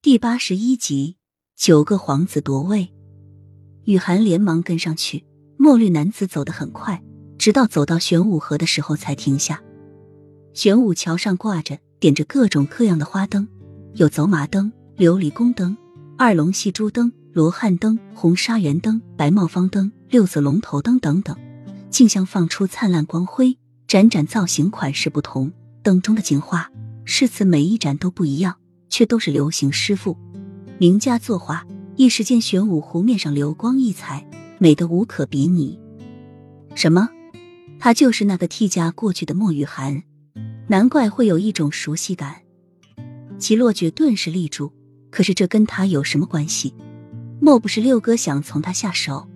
第八十一集，九个皇子夺位。雨涵连忙跟上去，墨绿男子走得很快，直到走到玄武河的时候才停下。玄武桥上挂着点着各种各样的花灯，有走马灯、琉璃宫灯、二龙戏珠灯、罗汉灯、红纱圆灯、白帽方灯、六色龙头灯等等，竞相放出灿烂光辉，盏盏造型款式不同，灯中的景画诗词每一盏都不一样。却都是流行师傅名家作画，一时间玄武湖面上流光溢彩，美得无可比拟。什么？他就是那个替嫁过去的莫雨涵，难怪会有一种熟悉感。齐洛觉顿时立住，可是这跟他有什么关系？莫不是六哥想从他下手？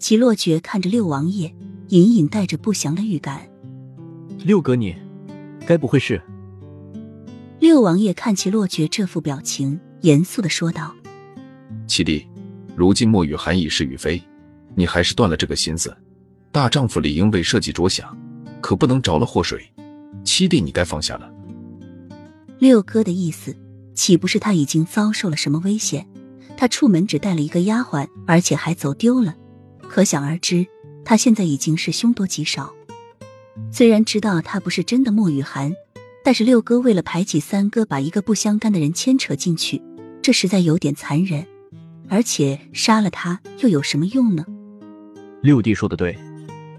齐洛觉看着六王爷，隐隐带着不祥的预感。六哥，你该不会是？六王爷看齐洛觉这副表情，严肃的说道：“七弟，如今莫雨涵已是与非，你还是断了这个心思。大丈夫理应为社稷着想，可不能着了祸水。七弟，你该放下了。”六哥的意思，岂不是他已经遭受了什么危险？他出门只带了一个丫鬟，而且还走丢了，可想而知，他现在已经是凶多吉少。虽然知道他不是真的莫雨涵。但是六哥为了排挤三哥，把一个不相干的人牵扯进去，这实在有点残忍。而且杀了他又有什么用呢？六弟说的对，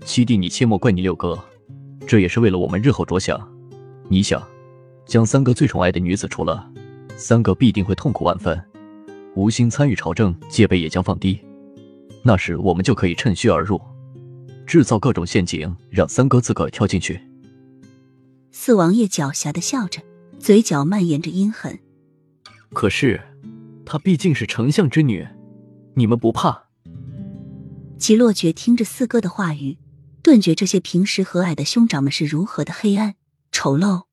七弟你切莫怪你六哥，这也是为了我们日后着想。你想，将三哥最宠爱的女子除了，三哥必定会痛苦万分，无心参与朝政，戒备也将放低。那时我们就可以趁虚而入，制造各种陷阱，让三哥自个儿跳进去。四王爷狡黠的笑着，嘴角蔓延着阴狠。可是，她毕竟是丞相之女，你们不怕？齐洛觉听着四哥的话语，顿觉这些平时和蔼的兄长们是如何的黑暗、丑陋。